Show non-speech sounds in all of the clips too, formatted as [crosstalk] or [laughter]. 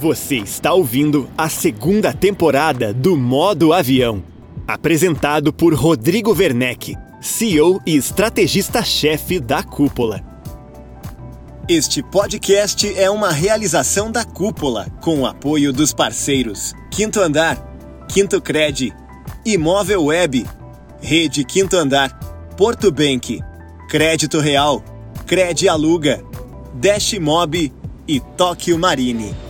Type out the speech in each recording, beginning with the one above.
Você está ouvindo a segunda temporada do Modo Avião, apresentado por Rodrigo Werneck, CEO e estrategista-chefe da Cúpula. Este podcast é uma realização da Cúpula, com o apoio dos parceiros Quinto Andar, Quinto Cred, Imóvel Web, Rede Quinto Andar, Porto Bank, Crédito Real, Cred Aluga, Dash Mob e Tóquio Marine.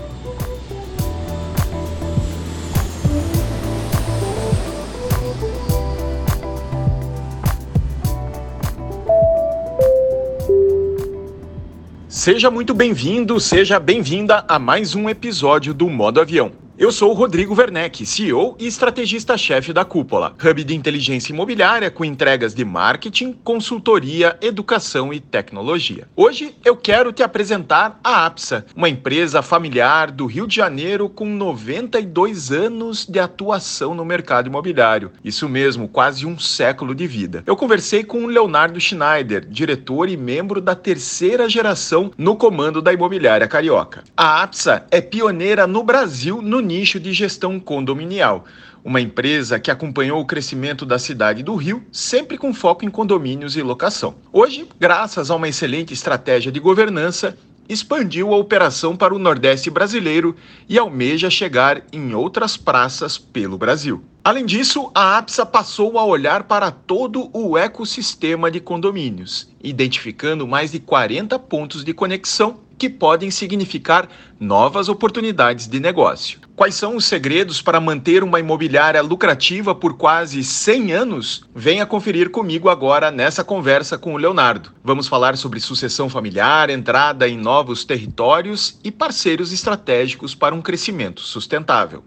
Seja muito bem-vindo, seja bem-vinda a mais um episódio do Modo Avião. Eu sou o Rodrigo Werneck, CEO e estrategista-chefe da Cúpula, hub de inteligência imobiliária com entregas de marketing, consultoria, educação e tecnologia. Hoje eu quero te apresentar a APSA, uma empresa familiar do Rio de Janeiro com 92 anos de atuação no mercado imobiliário. Isso mesmo, quase um século de vida. Eu conversei com o Leonardo Schneider, diretor e membro da terceira geração no comando da imobiliária carioca. A APSA é pioneira no Brasil no nicho de gestão condominial, uma empresa que acompanhou o crescimento da cidade do Rio, sempre com foco em condomínios e locação. Hoje, graças a uma excelente estratégia de governança, expandiu a operação para o Nordeste brasileiro e almeja chegar em outras praças pelo Brasil. Além disso, a APSA passou a olhar para todo o ecossistema de condomínios, identificando mais de 40 pontos de conexão que podem significar novas oportunidades de negócio. Quais são os segredos para manter uma imobiliária lucrativa por quase 100 anos? Venha conferir comigo agora nessa conversa com o Leonardo. Vamos falar sobre sucessão familiar, entrada em novos territórios e parceiros estratégicos para um crescimento sustentável.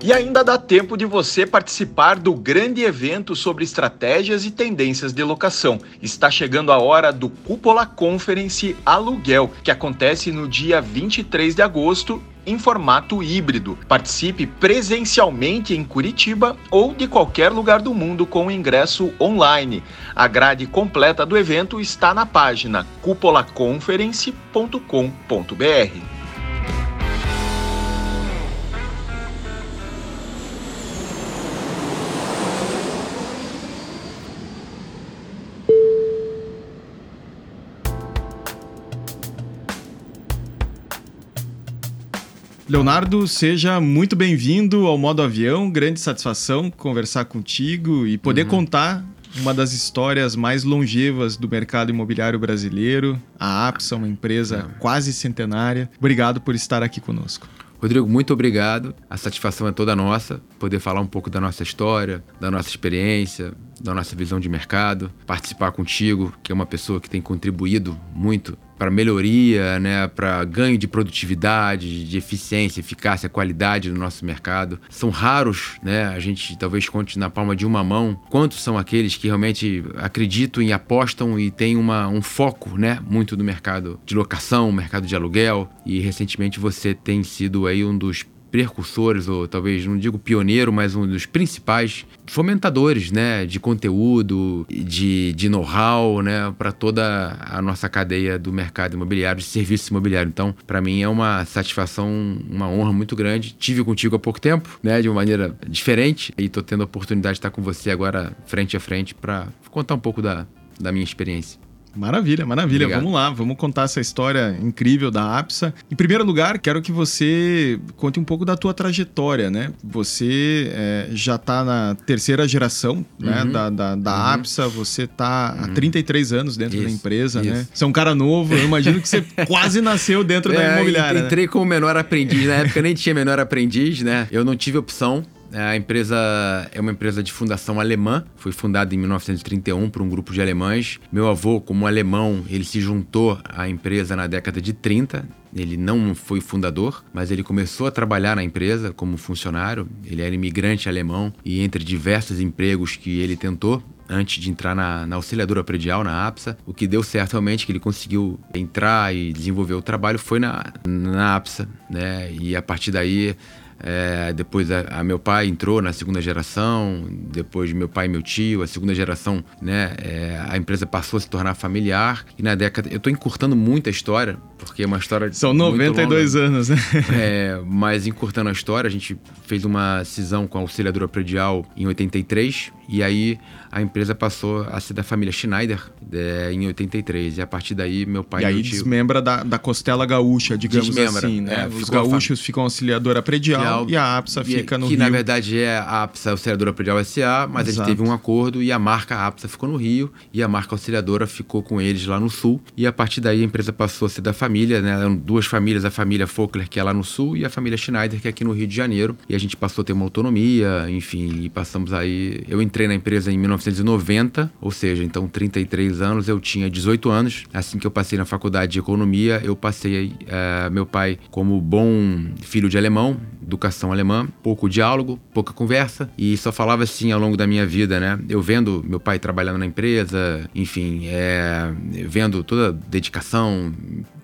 E ainda dá tempo de você participar do grande evento sobre estratégias e tendências de locação. Está chegando a hora do Cúpula Conference Aluguel, que acontece no dia 23 de agosto em formato híbrido. Participe presencialmente em Curitiba ou de qualquer lugar do mundo com ingresso online. A grade completa do evento está na página cupolaconference.com.br. Leonardo, seja muito bem-vindo ao Modo Avião. Grande satisfação conversar contigo e poder uhum. contar uma das histórias mais longevas do mercado imobiliário brasileiro. A APSA, uma empresa Não. quase centenária. Obrigado por estar aqui conosco. Rodrigo, muito obrigado. A satisfação é toda nossa poder falar um pouco da nossa história, da nossa experiência, da nossa visão de mercado, participar contigo, que é uma pessoa que tem contribuído muito para melhoria, né, para ganho de produtividade, de eficiência, eficácia, qualidade no nosso mercado. São raros, né, a gente talvez conte na palma de uma mão, quantos são aqueles que realmente acreditam e apostam e têm uma, um foco, né, muito no mercado de locação, mercado de aluguel. E recentemente você tem sido aí um dos precursores, ou talvez não digo pioneiro, mas um dos principais fomentadores né, de conteúdo, de, de know-how né, para toda a nossa cadeia do mercado imobiliário, de serviço imobiliário. Então, para mim é uma satisfação, uma honra muito grande. Tive contigo há pouco tempo, né, de uma maneira diferente, e estou tendo a oportunidade de estar com você agora frente a frente para contar um pouco da, da minha experiência. Maravilha, maravilha. Obrigado. Vamos lá, vamos contar essa história incrível da APSA. Em primeiro lugar, quero que você conte um pouco da tua trajetória, né? Você é, já está na terceira geração né, uhum. da, da, da uhum. APSA, você está uhum. há 33 anos dentro isso, da empresa, né? isso. né? Você é um cara novo, eu imagino que você [laughs] quase nasceu dentro é, da imobiliária. Né? Entrei né? como menor aprendiz, na época nem tinha menor aprendiz, né? Eu não tive opção, a empresa é uma empresa de fundação alemã, foi fundada em 1931 por um grupo de alemães. Meu avô, como alemão, ele se juntou à empresa na década de 30. Ele não foi fundador, mas ele começou a trabalhar na empresa como funcionário. Ele era imigrante alemão e entre diversos empregos que ele tentou, antes de entrar na, na, auxiliadora predial, na APSA. O que deu certo realmente, que ele conseguiu entrar e desenvolver o trabalho, foi na, na APSA, né? E a partir daí É, depois a, a, meu pai entrou na segunda geração, depois meu pai e meu tio, a segunda geração, né? É, a empresa passou a se tornar familiar e na década eu estou encurtando muito a história porque é uma história são 92 longa, anos, né? É, mas encurtando a história, a gente fez uma cisão com a auxiliadora predial em 83 e aí a empresa passou a ser da família Schneider é, em 83. E a partir daí, meu pai. E aí tio... desmembra da, da costela gaúcha, digamos desmembra, assim, né? É, Os gaúchos ficam auxiliadora predial e a APSA fica no que, Rio. Que na verdade é a APSA auxiliadora predial SA, mas Exato. a gente teve um acordo e a marca APSA ficou no Rio e a marca auxiliadora ficou com eles lá no Sul. E a partir daí a empresa passou a ser da família, né? Eram duas famílias, a família Fokler, que é lá no Sul, e a família Schneider, que é aqui no Rio de Janeiro. E a gente passou a ter uma autonomia, enfim, e passamos aí. Eu entrei na empresa em 1990 ou seja, então 33 anos, eu tinha 18 anos. Assim que eu passei na faculdade de economia, eu passei uh, meu pai como bom filho de alemão, educação alemã, pouco diálogo, pouca conversa e só falava assim ao longo da minha vida, né? Eu vendo meu pai trabalhando na empresa, enfim, é, vendo toda a dedicação,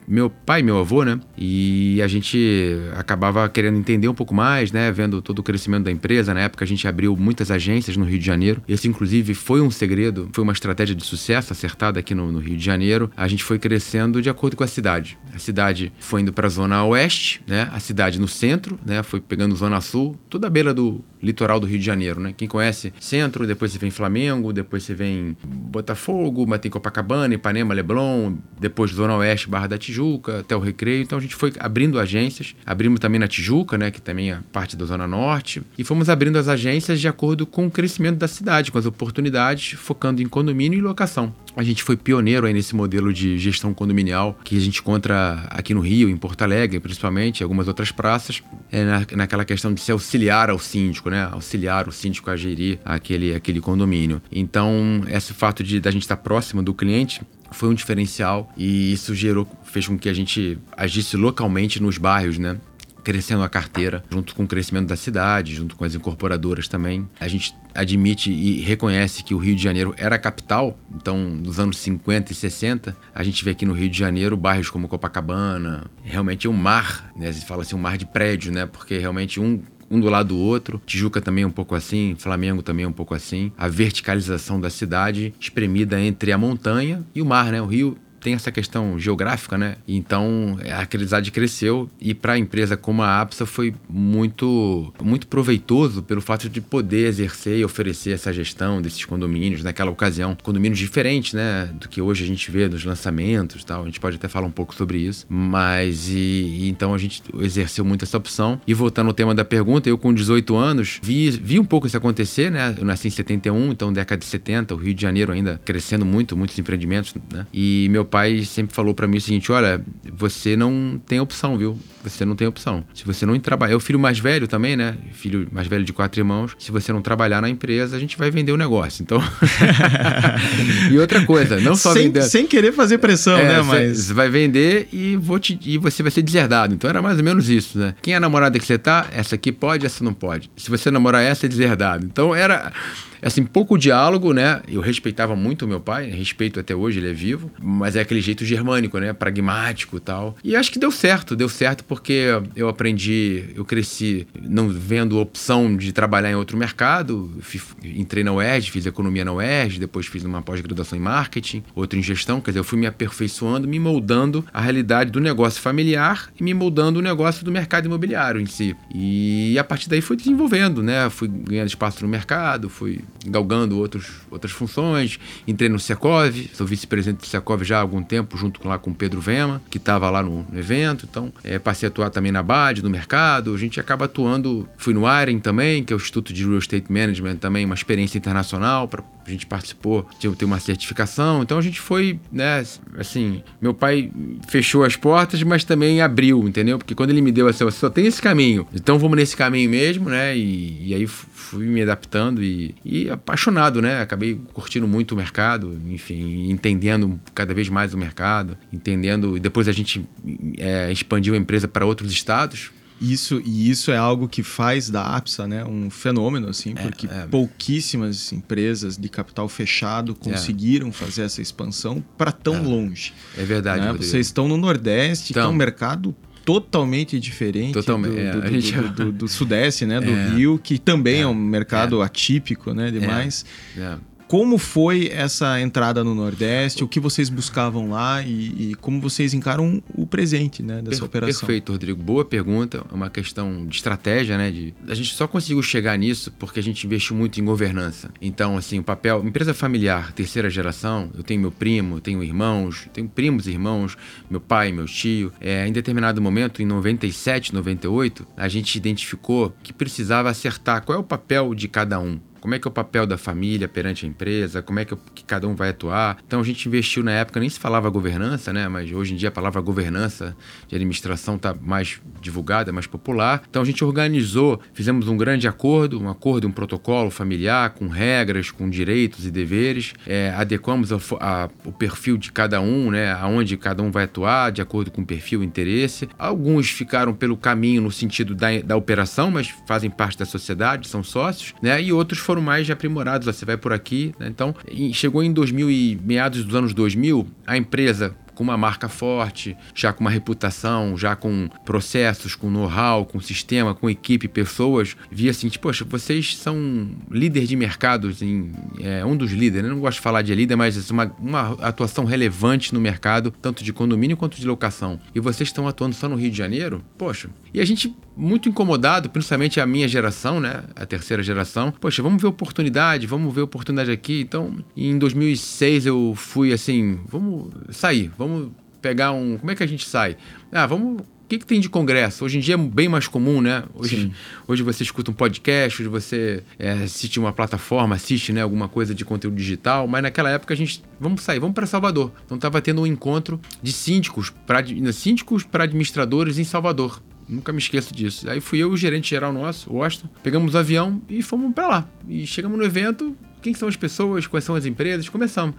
meu pai e meu avô, né? E a gente acabava querendo entender um pouco mais, né? Vendo todo o crescimento da empresa. Na época a gente abriu muitas agências no Rio de Janeiro. Esse, inclusive, foi um segredo, foi uma estratégia de sucesso acertada aqui no, no Rio de Janeiro. A gente foi crescendo de acordo com a cidade. A cidade foi indo para a zona oeste, né? A cidade no centro, né? Foi pegando zona sul, toda a beira do litoral do Rio de Janeiro, né? Quem conhece centro, depois você vem Flamengo, depois você vem Botafogo, mas tem Copacabana, Ipanema, Leblon, depois zona oeste, Barra da Tijuca Tijuca, até o Recreio. Então a gente foi abrindo agências, abrimos também na Tijuca, né, que também é parte da Zona Norte, e fomos abrindo as agências de acordo com o crescimento da cidade, com as oportunidades, focando em condomínio e locação. A gente foi pioneiro aí nesse modelo de gestão condominial que a gente encontra aqui no Rio, em Porto Alegre, principalmente, em algumas outras praças, é na, naquela questão de se auxiliar ao síndico, né? Auxiliar o síndico a gerir aquele, aquele condomínio. Então, esse fato de da gente estar próximo do cliente foi um diferencial e isso gerou, fez com que a gente agisse localmente nos bairros, né? crescendo a carteira, junto com o crescimento da cidade, junto com as incorporadoras também. A gente admite e reconhece que o Rio de Janeiro era a capital, então nos anos 50 e 60, a gente vê aqui no Rio de Janeiro bairros como Copacabana, realmente é um mar, né? Se fala assim, um mar de prédio, né? Porque realmente um um do lado do outro. Tijuca também é um pouco assim, Flamengo também é um pouco assim. A verticalização da cidade espremida entre a montanha e o mar, né? O Rio tem essa questão geográfica, né? Então a Aquelizade cresceu e para a empresa como a APSA foi muito, muito proveitoso pelo fato de poder exercer e oferecer essa gestão desses condomínios naquela ocasião, condomínios diferentes, né? Do que hoje a gente vê nos lançamentos, tal. A gente pode até falar um pouco sobre isso, mas e, e então a gente exerceu muito essa opção. E voltando ao tema da pergunta, eu com 18 anos vi, vi um pouco isso acontecer, né? Eu nasci em 71, então década de 70, o Rio de Janeiro ainda crescendo muito, muitos empreendimentos, né? E meu pai sempre falou para mim o seguinte: olha, você não tem opção, viu? Você não tem opção. Se você não trabalhar, é o filho mais velho também, né? Filho mais velho de quatro irmãos. Se você não trabalhar na empresa, a gente vai vender o negócio. Então. [laughs] e outra coisa, não só sem, vender. Sem querer fazer pressão, é, né? Mas. Você vai vender e, vou te, e você vai ser deserdado. Então era mais ou menos isso, né? Quem é a namorada que você tá, essa aqui pode, essa não pode. Se você namorar essa, é deserdado. Então era assim, pouco diálogo, né? Eu respeitava muito o meu pai, respeito até hoje, ele é vivo, mas é aquele jeito germânico, né? Pragmático e tal. E acho que deu certo, deu certo porque eu aprendi, eu cresci não vendo opção de trabalhar em outro mercado. Entrei na UERJ, fiz economia na UERJ, depois fiz uma pós-graduação em marketing, outra em gestão, quer dizer, eu fui me aperfeiçoando, me moldando a realidade do negócio familiar e me moldando o negócio do mercado imobiliário em si. E a partir daí fui desenvolvendo, né? Fui ganhando espaço no mercado, fui galgando outros, outras funções. Entrei no Secov, sou vice-presidente do Secov já há algum tempo, junto com, lá com o Pedro Vema, que estava lá no, no, evento. Então, é, passei a atuar também na BAD, no mercado. A gente acaba atuando. Fui no IREN também, que é o Instituto de Real Estate Management, também uma experiência internacional. Pra, a gente participou de ter uma certificação. Então, a gente foi, né, assim, meu pai fechou as portas, mas também abriu, entendeu? Porque quando ele me deu assim, só tem esse caminho. Então, vamos nesse caminho mesmo, né? E, e aí fui me adaptando e, e apaixonado, né? Acabei curtindo muito o mercado, enfim, entendendo cada vez mais o mercado, entendendo. E depois a gente é, expandiu a empresa para outros estados. Isso, e isso é algo que faz da APSA né, um fenômeno, assim, é, porque é. pouquíssimas empresas de capital fechado é. conseguiram é. fazer essa expansão para tão é. longe. É verdade. Né? Vocês estão no Nordeste, então, que é um mercado totalmente diferente totalmente, do, é, do, gente... do, do, do, Sudeste, né? Do [laughs] é, Rio, que também é, é um mercado é. atípico, né? Demais. É. Como foi essa entrada no Nordeste? O que vocês buscavam lá e, e como vocês encaram o presente né, dessa per operação? Perfeito, Rodrigo. Boa pergunta. É uma questão de estratégia, né? De... A gente só conseguiu chegar nisso porque a gente investiu muito em governança. Então, assim, o papel. Empresa familiar, terceira geração, eu tenho meu primo, tenho irmãos, tenho primos, irmãos, meu pai, meu tio. É, em determinado momento, em 97, 98, a gente identificou que precisava acertar qual é o papel de cada um como é que é o papel da família perante a empresa, como é que, que cada um vai atuar. Então a gente investiu na época, nem se falava governança, né? Mas hoje em dia a palavra governança de administração está mais divulgada, mais popular. Então a gente organizou, fizemos um grande acordo, um acordo, um protocolo familiar com regras, com direitos e deveres, é, adequamos a, a, o perfil de cada um, né? Aonde cada um vai atuar, de acordo com o perfil e interesse. Alguns ficaram pelo caminho no sentido da, da operação, mas fazem parte da sociedade, são sócios, né? E outros foram foram mais aprimorados. Você vai por aqui. Né? Então, chegou em 2000 e meados dos anos 2000, a empresa com uma marca forte, já com uma reputação, já com processos, com know-how, com sistema, com equipe, pessoas, via assim, tipo, poxa, vocês são líder de mercados, em, é, um dos líderes, eu não gosto de falar de líder, mas uma, uma atuação relevante no mercado, tanto de condomínio quanto de locação. E vocês estão atuando só no Rio de Janeiro? Poxa. E a gente, muito incomodado, principalmente a minha geração, né, a terceira geração, poxa, vamos ver oportunidade, vamos ver oportunidade aqui. Então, em 2006 eu fui assim, vamos sair, vamos pegar um. Como é que a gente sai? Ah, vamos. O que, que tem de congresso? Hoje em dia é bem mais comum, né? Hoje, hoje você escuta um podcast, hoje você é, assiste uma plataforma, assiste né, alguma coisa de conteúdo digital, mas naquela época a gente. Vamos sair, vamos para Salvador. Então estava tendo um encontro de síndicos para síndicos para administradores em Salvador. Nunca me esqueço disso. Aí fui eu e o gerente geral nosso, o Austin, pegamos o avião e fomos para lá. E chegamos no evento, quem são as pessoas, quais são as empresas, começamos.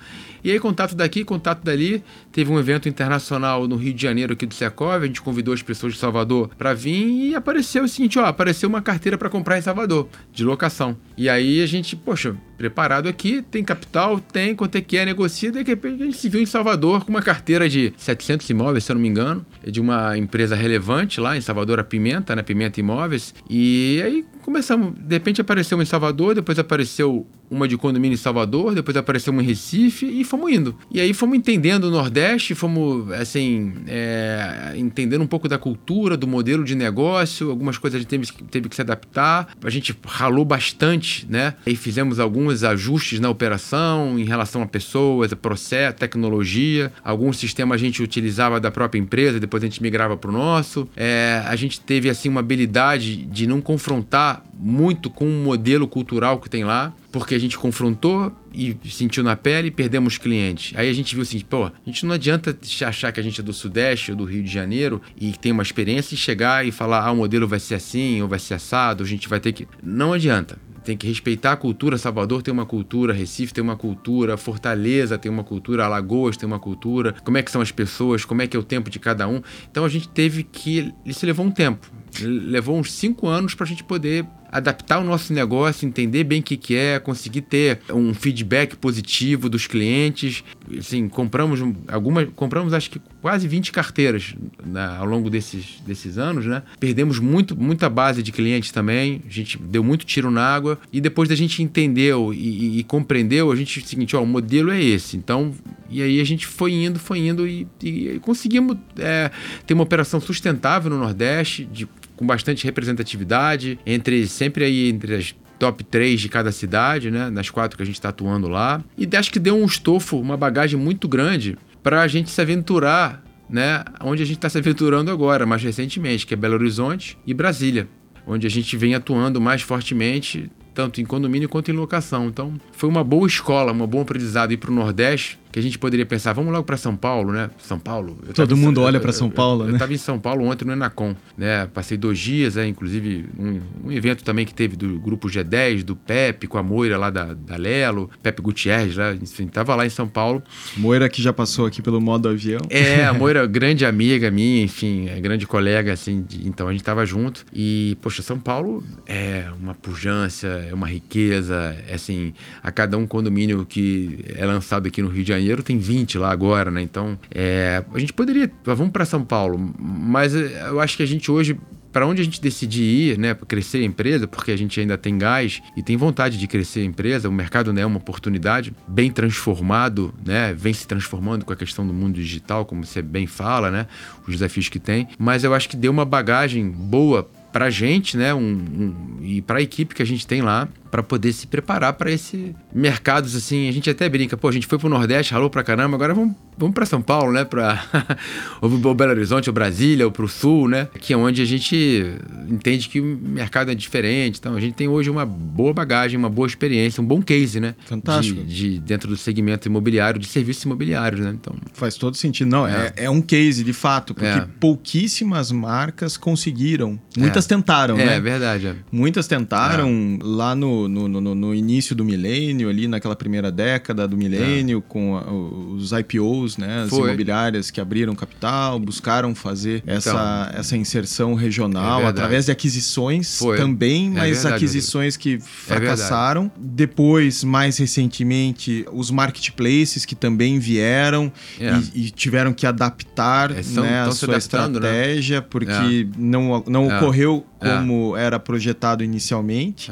E aí, contato daqui, contato dali. Teve um evento internacional no Rio de Janeiro, aqui do Secov, a gente convidou as pessoas de Salvador para vir e apareceu o seguinte: ó, apareceu uma carteira para comprar em Salvador, de locação. E aí a gente, poxa, preparado aqui, tem capital, tem, quanto é que é, negocia, de repente a gente se viu em Salvador com uma carteira de 700 imóveis, se eu não me engano, de uma empresa relevante lá em Salvador, a Pimenta, né, Pimenta Imóveis. E aí começamos, de repente apareceu uma em Salvador, depois apareceu uma de condomínio em Salvador, depois apareceu uma em Recife e fomos indo. E aí fomos entendendo o Nordeste, fomos, assim, é, entendendo um pouco da cultura, do modelo de negócio, algumas coisas a gente teve, teve que se adaptar. A gente ralou bastante, né? E fizemos alguns ajustes na operação em relação a pessoas, a processo, tecnologia. Alguns sistemas a gente utilizava da própria empresa, depois a gente migrava para o nosso. É, a gente teve, assim, uma habilidade de não confrontar muito com o modelo cultural que tem lá, porque a gente confrontou e sentiu na pele e perdemos clientes. Aí a gente viu assim, pô, a gente não adianta achar que a gente é do Sudeste ou do Rio de Janeiro e tem uma experiência e chegar e falar, ah, o modelo vai ser assim ou vai ser assado, a gente vai ter que... Não adianta tem que respeitar a cultura. Salvador tem uma cultura, Recife tem uma cultura, Fortaleza tem uma cultura, Alagoas tem uma cultura. Como é que são as pessoas? Como é que é o tempo de cada um? Então a gente teve que. Isso levou um tempo. Levou uns cinco anos para a gente poder adaptar o nosso negócio, entender bem o que, que é, conseguir ter um feedback positivo dos clientes. Assim, compramos algumas, compramos acho que quase 20 carteiras né, ao longo desses, desses anos, né? Perdemos muito, muita base de clientes também, a gente deu muito tiro na água e depois da gente entendeu e, e, e compreendeu, a gente, o seguinte, ó, o modelo é esse. Então, e aí a gente foi indo, foi indo e, e conseguimos é, ter uma operação sustentável no Nordeste, de com bastante representatividade, entre sempre aí entre as top 3 de cada cidade, né? Nas quatro que a gente está atuando lá. E acho que deu um estofo, uma bagagem muito grande para a gente se aventurar, né? Onde a gente está se aventurando agora, mais recentemente, que é Belo Horizonte e Brasília. Onde a gente vem atuando mais fortemente, tanto em condomínio quanto em locação. Então, foi uma boa escola, um bom aprendizado ir para o Nordeste, que a gente poderia pensar, vamos logo para São Paulo, né? São Paulo. Todo mundo olha para São Paulo, eu, né? Eu estava em São Paulo ontem no Enacom, né? Passei dois dias, é, inclusive um, um, evento também que teve do grupo G10, do Pepe, com a Moira lá da, da Lelo, Pepe Gutierrez, lá, enfim, tava lá em São Paulo. Moira que já passou aqui pelo modo avião. É, a [laughs] Moira, grande amiga minha, enfim, é grande colega, assim, de, então a gente tava junto. E, poxa, São Paulo é uma pujança, é uma riqueza, é assim, a cada um condomínio que é lançado aqui no Rio de Janeiro tem 20 lá agora, né? Então, é, a gente poderia, vamos para São Paulo, mas eu acho que a gente hoje para onde a gente decidir ir, né, para crescer a empresa, porque a gente ainda tem gás e tem vontade de crescer a empresa, o mercado né, é uma oportunidade, bem transformado, né, vem se transformando com a questão do mundo digital, como você bem fala, né, os desafios que tem, mas eu acho que deu uma bagagem boa para a gente, né, um, um, e para a equipe que a gente tem lá, para poder se preparar para esse mercados assim. A gente até brinca, pô, a gente foi pro Nordeste, ralou pra caramba, agora vamos, vamos para São Paulo, né? Para [laughs] ou Belo Horizonte, ou Brasília, ou pro Sul, né? Que é onde a gente entende que o mercado é diferente. Então a gente tem hoje uma boa bagagem, uma boa experiência, um bom case, né? Fantástico. De, de dentro do segmento imobiliário, de serviços imobiliários, né? Então faz todo sentido. Não, é, é, é um case de fato, porque é. pouquíssimas marcas conseguiram. Muitas é. tentaram, é, né? É verdade. É. Muitas tentaram lá no no, no, no, início do milênio, ali naquela primeira década do milênio, é. com a, os IPOs, né, as Foi. imobiliárias que abriram capital, buscaram fazer essa, então, essa inserção regional é através de aquisições Foi. também, é mas verdade, aquisições que é fracassaram. Depois, mais recentemente, os marketplaces que também vieram e, e, tiveram que adaptar né, a sua né? estratégia, né? porque não, não ocorreu como era projetado inicialmente.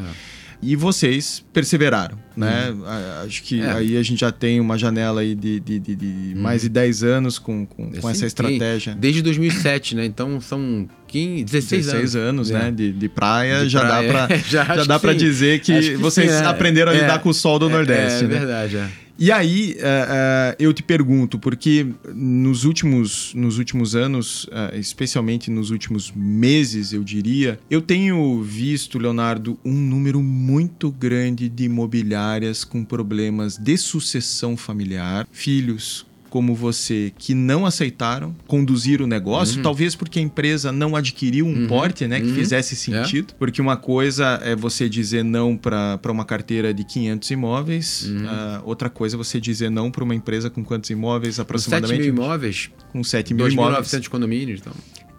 E vocês perseveraram, né? Uhum. Acho que é. aí a gente já tem uma janela aí de, de, de, de uhum. mais de 10 anos com, com, com essa estratégia. Desde 2007, né? Então são 15, 16, 16 anos, anos né? De, de praia, já, praia. Dá pra, [laughs] já, já dá para dizer que, que vocês sim, é. aprenderam a lidar é, com o sol do é, Nordeste. É, né? verdade, é. E aí, uh, uh, eu te pergunto, porque nos últimos, nos últimos anos, uh, especialmente nos últimos meses, eu diria, eu tenho visto, Leonardo, um número muito grande de imobiliárias com problemas de sucessão familiar, filhos como você que não aceitaram conduzir o negócio, uhum. talvez porque a empresa não adquiriu um uhum. porte né, que uhum. fizesse sentido. É. Porque uma coisa é você dizer não para uma carteira de 500 imóveis, uh, outra coisa é você dizer não para uma empresa com quantos imóveis aproximadamente? 7 mil imóveis. Com 7 mil imóveis. 2.900 condomínios, então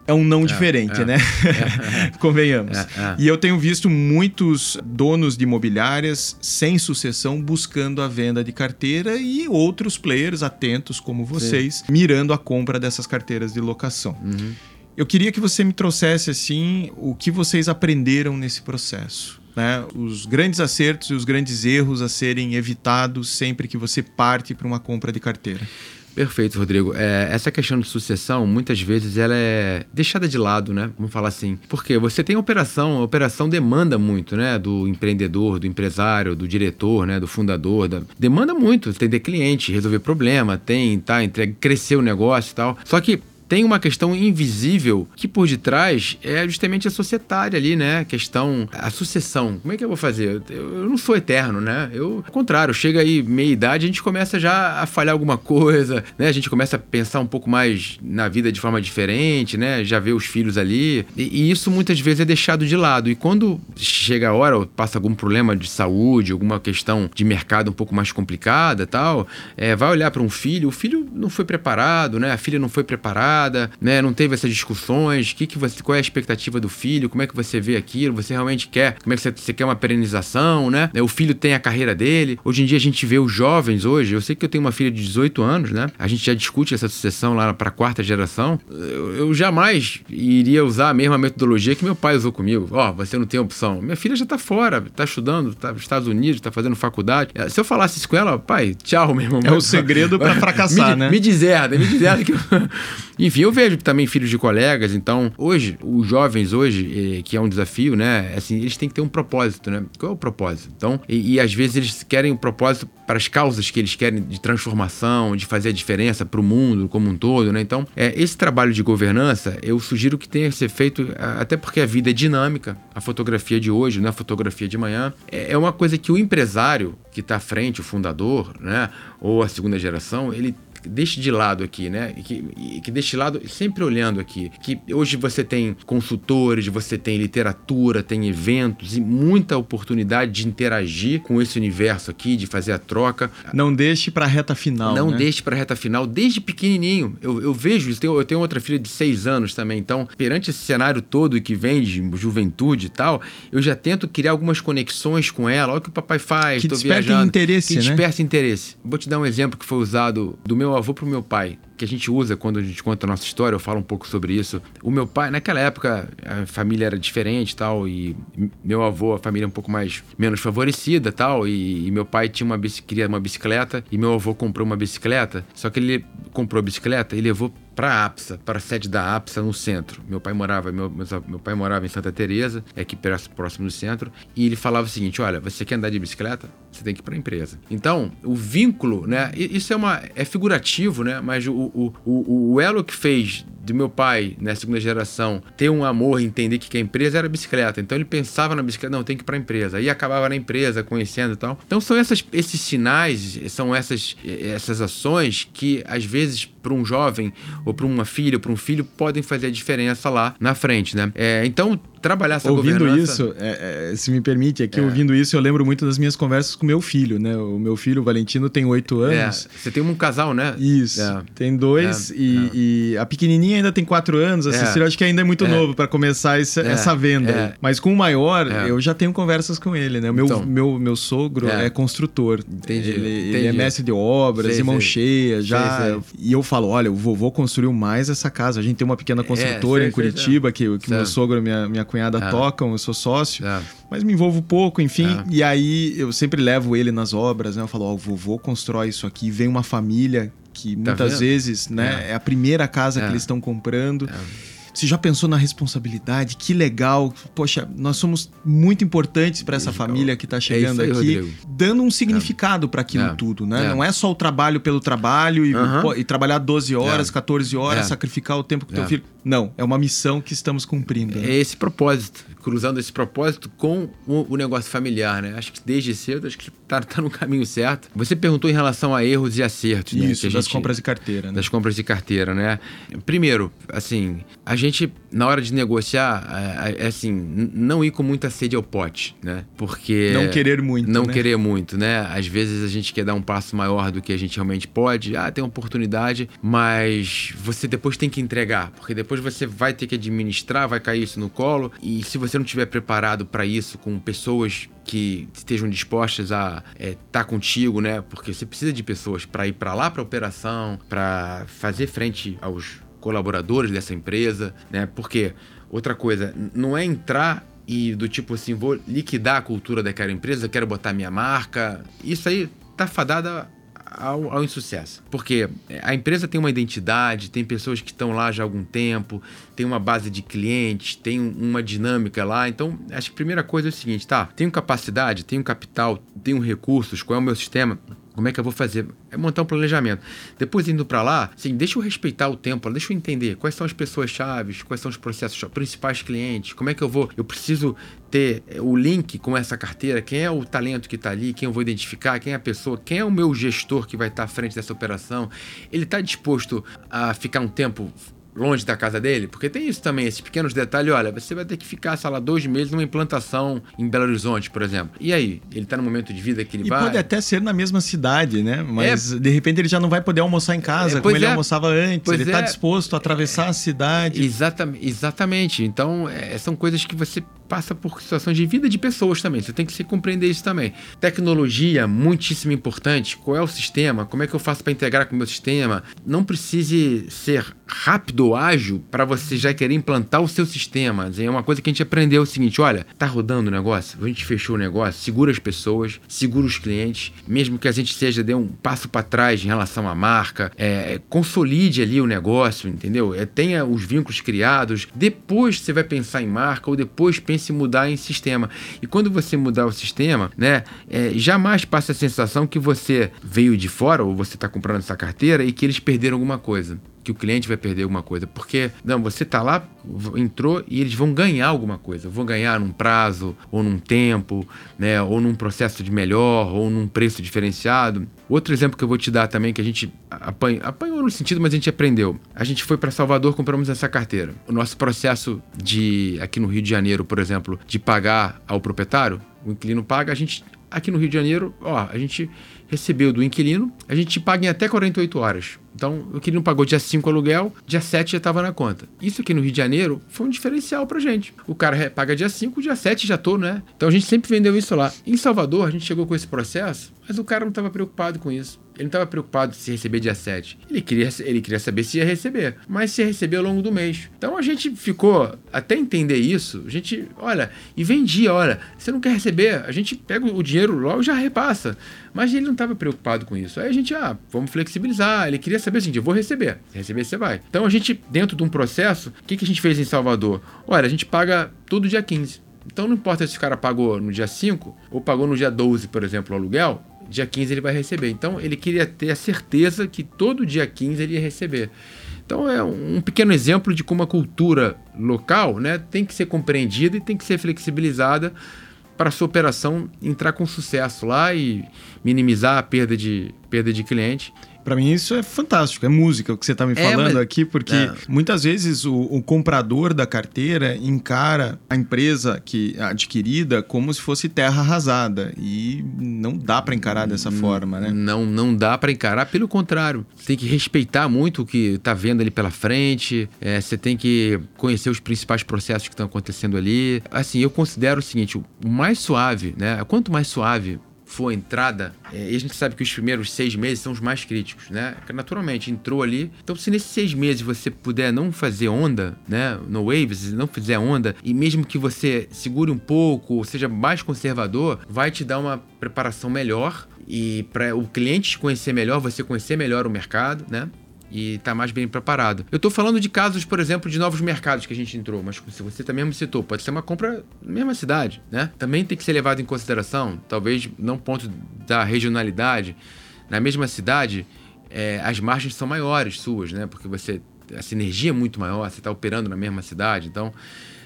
é um não é, diferente, é, né? [laughs] É, Convenhamos. E eu tenho visto muitos donos de imobiliárias sem sucessão buscando a venda de carteira e outros players atentos como vocês Sim. mirando a compra dessas carteiras de locação. Uhum. Eu queria que você me trouxesse assim o que vocês aprenderam nesse processo. Né? Os grandes acertos e os grandes erros a serem evitados sempre que você parte para uma compra de carteira. Perfeito, Rodrigo. É, essa questão de sucessão, muitas vezes, ela é deixada de lado, né? Vamos falar assim. Porque você tem operação, a operação demanda muito, né? Do empreendedor, do empresário, do diretor, né? Do fundador. Da... Demanda muito. Tem de cliente, resolver problema, tem, tá, entrega, crescer o negócio e tal. Só que tem uma questão invisível que por detrás é justamente a societária ali, né? A questão, a sucessão. Como é que eu vou fazer? Eu, eu não sou eterno, né? Eu, ao contrário, chega aí meia idade, a gente começa já a falhar alguma coisa, [laughs] né? A gente começa a pensar um pouco mais na vida de forma diferente, né? Já vê os filhos ali. E, e isso muitas vezes é deixado de lado. E quando chega a hora, ou passa algum problema de saúde, alguma questão de mercado um pouco mais complicada tal, é, vai olhar para um filho, o filho não foi preparado, né? A filha não foi preparada né? Não teve essas discussões. Que que você, qual é a expectativa do filho? Como é que você vê aquilo? Você realmente quer? Como é que você, você quer uma perenização, né? O filho tem a carreira dele. Hoje em dia a gente vê os jovens hoje. Eu sei que eu tenho uma filha de 18 anos, né? A gente já discute essa sucessão lá para a quarta geração. Eu, eu, jamais iria usar a mesma metodologia que meu pai usou comigo. Ó, oh, você não tem opção. Minha filha já tá fora, tá estudando, tá nos Estados Unidos, tá fazendo faculdade. Se eu falasse isso com ela, pai, tchau, meu irmão. É o segredo para [laughs] fracassar, me, né? Me deserda, me deserda que eu... [laughs] Enfim, eu vejo também filhos de colegas, então, hoje, os jovens hoje, eh, que é um desafio, né? Assim, eles têm que ter um propósito, né? Qual é o propósito? Então, e, e às vezes eles querem um propósito para as causas que eles querem de transformação, de fazer a diferença para o mundo como um todo, né? Então, é, esse trabalho de governança, eu sugiro que tenha que ser feito, até porque a vida é dinâmica, a fotografia de hoje, não é a fotografia de amanhã, é, é uma coisa que o empresário que está à frente, o fundador, né? Ou a segunda geração, ele deixe de lado aqui, né? E que, e que deixe de lado, sempre olhando aqui, que hoje você tem consultores, você tem literatura, tem eventos e muita oportunidade de interagir com esse universo aqui, de fazer a troca. Não deixe para a reta final. Não né? deixe para a reta final, desde pequenininho. Eu, eu vejo isso. Eu tenho outra filha de seis anos também. Então, perante esse cenário todo que vem de juventude e tal, eu já tento criar algumas conexões com ela. Olha o que o papai faz, que desperta interesse, que né? desperta interesse. Vou te dar um exemplo que foi usado do meu avô pro meu pai que a gente usa quando a gente conta a nossa história, eu falo um pouco sobre isso. O meu pai, naquela época, a família era diferente tal, e meu avô, a família um pouco mais menos favorecida tal, e, e meu pai tinha uma queria uma bicicleta, e meu avô comprou uma bicicleta, só que ele comprou a bicicleta e levou para a APSA, para a sede da APSA no centro. Meu pai morava, meu, meu pai morava em Santa Teresa, é aqui próximo do centro, e ele falava o seguinte: "Olha, você quer andar de bicicleta? Você tem que ir para a empresa". Então, o vínculo, né, isso é uma é figurativo, né, mas o, o, o, o elo que fez do meu pai, na né, segunda geração, ter um amor e entender que a empresa era bicicleta. Então ele pensava na bicicleta, não, tem que ir para a empresa. Aí acabava na empresa, conhecendo e tal. Então são essas, esses sinais, são essas, essas ações que às vezes para um jovem ou para uma filha ou para um filho podem fazer a diferença lá na frente, né? É, então trabalhar essa ouvindo governança... isso, é, é, se me permite, aqui é. ouvindo isso, eu lembro muito das minhas conversas com meu filho, né? O meu filho, o Valentino, tem oito é, anos. Você tem um casal, né? Isso. É. Tem dois e, e, a pequenininha ainda tem quatro anos. A Cecília acho que ainda é muito novo para começar essa, essa venda. Mas com o maior, eu já tenho conversas com ele, né? O meu, então, meu, meu sogro é, construtor. Entendi. Ele, Entendi. ele é mestre de obras, sei, mão cheia, já. Sei, sei. E eu falo, olha, o vovô construiu mais essa casa. A gente tem uma pequena construtora em Curitiba que, que meu sogro e minha, cunhada tocam eu sou sócio, é. mas me envolvo pouco, enfim. É. E aí eu sempre levo ele nas obras, né? Eu falo, ó, oh, o vovô constrói isso aqui, vem uma família que tá muitas vendo? vezes, né, é. é. a primeira casa que é. eles estão comprando. É. Você já pensou na responsabilidade? Que legal. Poxa, nós somos muito importantes para essa família que está chegando é aí, aqui, Rodrigo. dando um significado é. para aquilo é. tudo, né? É. Não é só o trabalho pelo trabalho e, e trabalhar 12 horas, 14 horas, sacrificar o tempo com o teu filho. Não, é uma missão que estamos cumprindo. Né? É esse propósito cruzando esse propósito com o, o, negócio familiar, né? Acho que desde cedo, acho que tá, tá no caminho certo. Você perguntou em relação a erros e acertos, né? Isso, das gente, compras de carteira, né? Das compras de carteira, né? Primeiro, assim, a gente, na hora de negociar, é, é, assim, não ir com muita sede ao pote, né? Porque... Não querer muito, Não né? querer muito, né? Às vezes a gente quer dar um passo maior do que a gente realmente pode. Ah, tem uma oportunidade, mas você depois tem que entregar, porque depois você vai ter que administrar, vai cair isso no colo, e se você não estiver preparado para isso, com pessoas que estejam dispostas a estar é, tá contigo, né? Porque você precisa de pessoas para ir para lá para operação, para fazer frente aos colaboradores dessa empresa, né? Porque outra coisa, não é entrar e do tipo assim, vou liquidar a cultura daquela empresa, quero botar minha marca. Isso aí tá fadada ao, ao insucesso. Porque a empresa tem uma identidade, tem pessoas que estão lá já há algum tempo, tem uma base de clientes, tem uma dinâmica lá. Então, acho que a primeira coisa é o seguinte, tá? Tenho capacidade, tenho capital, tenho recursos, qual é o meu sistema? Como é que eu vou fazer? É montar um planejamento. Depois indo para lá, assim, deixa eu respeitar o tempo, deixa eu entender quais são as pessoas chaves, quais são os processos principais clientes, como é que eu vou? Eu preciso ter eh, o link com essa carteira, quem é o talento que está ali, quem eu vou identificar, quem é a pessoa, quem é o meu gestor que vai estar tá à frente dessa operação. Ele está disposto a ficar um tempo longe da casa dele? Porque tem isso também, esses pequenos detalhes. Olha, você vai ter que ficar, sei lá, dois meses numa implantação em Belo Horizonte, por exemplo. E aí? Ele tá no momento de vida que ele e vai. pode até ser na mesma cidade, né? Mas é... de repente ele já não vai poder almoçar em casa, é, como ele é. almoçava antes. Pois ele tá é. disposto a atravessar a cidade. Exatamente. exatamente. Então, é, são coisas que você passa por situações de vida de pessoas também. Você tem que se compreender isso também. Tecnologia, muitíssimo importante. Qual é o sistema? Como é que eu faço para integrar com o meu sistema? Não precise ser rápido ou ágil para você já querer implantar o seu sistema. É uma coisa que a gente aprendeu o seguinte: olha, tá rodando o negócio, a gente fechou o negócio, segura as pessoas, segura os clientes, mesmo que a gente seja dê um passo para trás em relação à marca, é, consolide ali o negócio, entendeu? É, tenha os vínculos criados. Depois você vai pensar em marca ou depois pense em mudar em sistema. E quando você mudar o sistema, né, é, jamais passa a sensação que você veio de fora ou você está comprando essa carteira e que eles perderam alguma coisa que o cliente vai perder alguma coisa. Porque, não, você está lá, entrou e eles vão ganhar alguma coisa. Vão ganhar num prazo, ou num tempo, né? Ou num processo de melhor, ou num preço diferenciado. Outro exemplo que eu vou te dar também, que a gente apanhou, apanhou no sentido, mas a gente aprendeu. A gente foi para Salvador, compramos essa carteira. O nosso processo de, aqui no Rio de Janeiro, por exemplo, de pagar ao proprietário, o inquilino paga, a gente, aqui no Rio de Janeiro, ó, a gente recebeu do inquilino, a gente paga em até 48 horas. Então, o inquilino pagou dia 5 aluguel, dia 7 já estava na conta. Isso aqui no Rio de Janeiro foi um diferencial pra gente. O cara paga dia 5, dia 7 já tô, né? Então a gente sempre vendeu isso lá. Em Salvador, a gente chegou com esse processo, mas o cara não estava preocupado com isso. Ele não estava preocupado se receber dia 7. Ele queria, ele queria saber se ia receber, mas se ia receber ao longo do mês. Então a gente ficou, até entender isso, a gente, olha, e vendia, olha, você não quer receber, a gente pega o dinheiro logo já repassa. Mas ele não estava preocupado com isso. Aí a gente, ah, vamos flexibilizar. Ele queria saber assim, eu vou receber. Receber, você vai. Então a gente, dentro de um processo, o que, que a gente fez em Salvador? Olha, a gente paga todo dia 15. Então não importa se o cara pagou no dia 5 ou pagou no dia 12, por exemplo, o aluguel, dia 15 ele vai receber. Então ele queria ter a certeza que todo dia 15 ele ia receber. Então é um pequeno exemplo de como a cultura local né, tem que ser compreendida e tem que ser flexibilizada para sua operação entrar com sucesso lá e minimizar a perda de, perda de cliente. Para mim isso é fantástico, é música o que você está me é, falando mas... aqui, porque é. muitas vezes o, o, comprador da carteira encara a empresa que adquirida como se fosse terra arrasada e não dá para encarar dessa não, forma, né? Não, não dá para encarar, pelo contrário, você tem que respeitar muito o que está vendo ali pela frente, é, você tem que conhecer os principais processos que estão acontecendo ali. Assim, eu considero o seguinte, o mais suave, né? Quanto mais suave for entrada, é, e a gente sabe que os primeiros seis meses são os mais críticos, né? Naturalmente, entrou ali. Então, se nesses seis meses você puder não fazer onda, né? No Waves, não fizer onda, e mesmo que você segure um pouco, ou seja mais conservador, vai te dar uma preparação melhor e para o cliente te conhecer melhor, você conhecer melhor o mercado, né? E está mais bem preparado. Eu estou falando de casos, por exemplo, de novos mercados que a gente entrou, mas se você também me citou, pode ser uma compra na mesma cidade, né? Também tem que ser levado em consideração, talvez não ponto da regionalidade, na mesma cidade, é, as margens são maiores suas, né? Porque você a sinergia é muito maior, você está operando na mesma cidade, então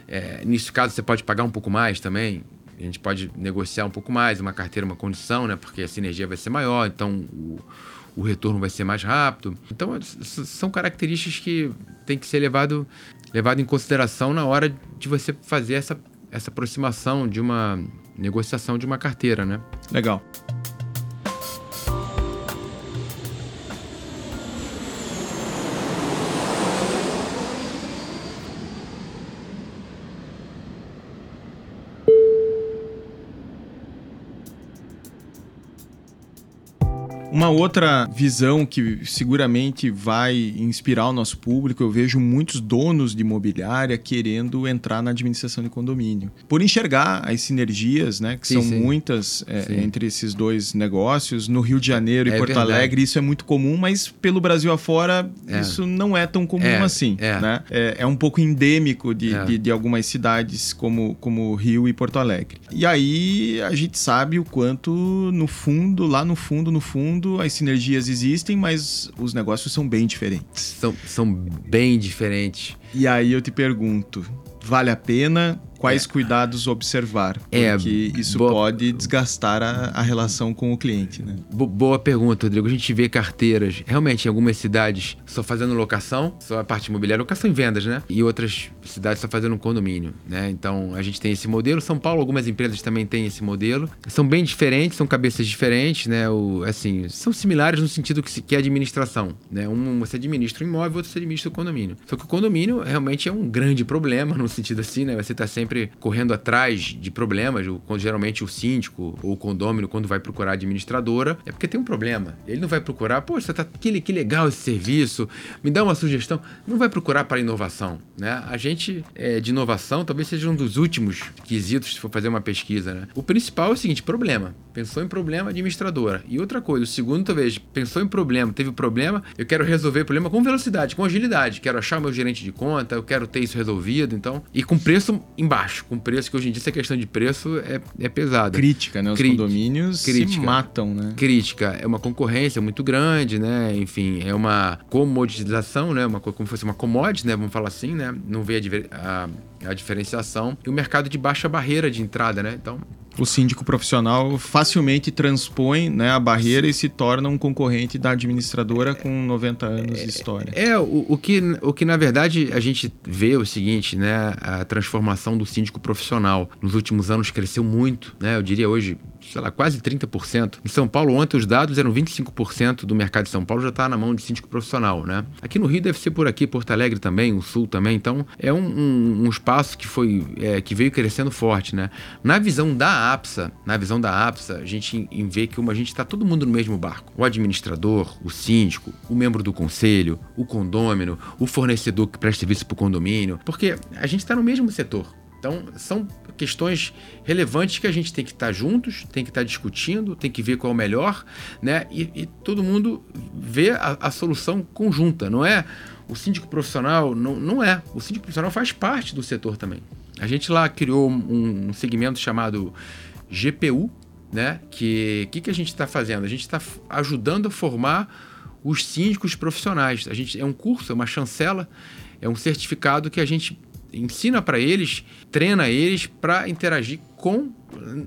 é, nesse caso você pode pagar um pouco mais também. A gente pode negociar um pouco mais, uma carteira, uma condição, né? Porque a sinergia vai ser maior, então o, o retorno vai ser mais rápido. Então, são características que tem que ser levado, levado em consideração na hora de você fazer essa, essa aproximação de uma negociação de uma carteira, né? Legal. Uma outra visão que seguramente vai inspirar o nosso público, eu vejo muitos donos de imobiliária querendo entrar na administração de condomínio. Por enxergar as sinergias, né, que sim, são sim. muitas é, entre esses dois negócios. No Rio de Janeiro e é Porto verdade. Alegre isso é muito comum, mas pelo Brasil afora é. isso não é tão comum é, assim. É. Né? É, é, um pouco endêmico de, é. de, de algumas cidades como, como Rio e Porto Alegre. E aí a gente sabe o quanto no fundo, lá no fundo, no fundo, as sinergias existem, mas os negócios são bem diferentes. São, são bem diferentes. E aí eu te pergunto, vale a pena quais é. cuidados observar? É, porque é, isso boa... pode desgastar a, a, relação com o cliente, né? Boa pergunta, Rodrigo. A gente vê carteiras, realmente, em algumas cidades só fazendo locação, só a parte imobiliária, locação e vendas, né? E outras cidades só fazendo um condomínio, né? Então, a gente tem esse modelo. São Paulo, algumas empresas também têm esse modelo. São bem diferentes, são cabeças diferentes, né? O, assim, são similares no sentido que, que é administração, né? Um você administra o imóvel, outro você administra o condomínio. Só que o condomínio realmente é um grande problema [laughs] no sentido assim, né? Você está sempre sempre correndo atrás de problemas, quando geralmente o síndico ou o condômino, quando vai procurar a administradora, é porque tem um problema. Ele não vai procurar, poxa, tá, que, que legal esse serviço, me dá uma sugestão. Não vai procurar para inovação. Né? A gente é, de inovação talvez seja um dos últimos quesitos se for fazer uma pesquisa. Né? O principal é o seguinte: problema. Pensou em problema, administradora. E outra coisa, o segundo, talvez, pensou em problema, teve problema, eu quero resolver o problema com velocidade, com agilidade. Quero achar o meu gerente de conta, eu quero ter isso resolvido, então. E com preço embaixo baixo, com preço que hoje em dia essa questão de preço é, é pesada. Crítica, né? Os condomínios crítica, se matam, né? Crítica. É uma concorrência muito grande, né? Enfim, é uma comoditização, né? Uma, como se fosse uma commodity, né? Vamos falar assim, né? Não vê a, a, a diferenciação. E o mercado de baixa barreira de entrada, né? Então, o síndico profissional facilmente transpõe né, a barreira e se torna um concorrente da administradora com 90 anos de história. É, o, o, que, o que na verdade a gente vê é o seguinte, né? A transformação do síndico profissional nos últimos anos cresceu muito, né? Eu diria hoje sei lá, quase 30%. Em São Paulo, ontem os dados eram 25% do mercado de São Paulo já está na mão de síndico profissional, né? Aqui no Rio deve ser por aqui, Porto Alegre também, o Sul também. Então, é um, um, um espaço que foi é, que veio crescendo forte, né? Na visão da APSA, na visão da APSA, a gente vê que uma, a gente está todo mundo no mesmo barco. O administrador, o síndico, o membro do conselho, o condômino, o fornecedor que presta serviço para o condomínio, porque a gente está no mesmo setor. Então, são questões relevantes que a gente tem que estar juntos, tem que estar discutindo, tem que ver qual é o melhor, né? E, e todo mundo vê a, a, solução conjunta, não é? O síndico profissional não, não é. O síndico profissional faz parte do setor também. A gente lá criou um, um segmento chamado GPU, né? Que que, que a gente está fazendo? A gente está ajudando a formar os síndicos profissionais. A gente é um curso, é uma chancela, é um certificado que a gente ensina para eles, treina eles para interagir com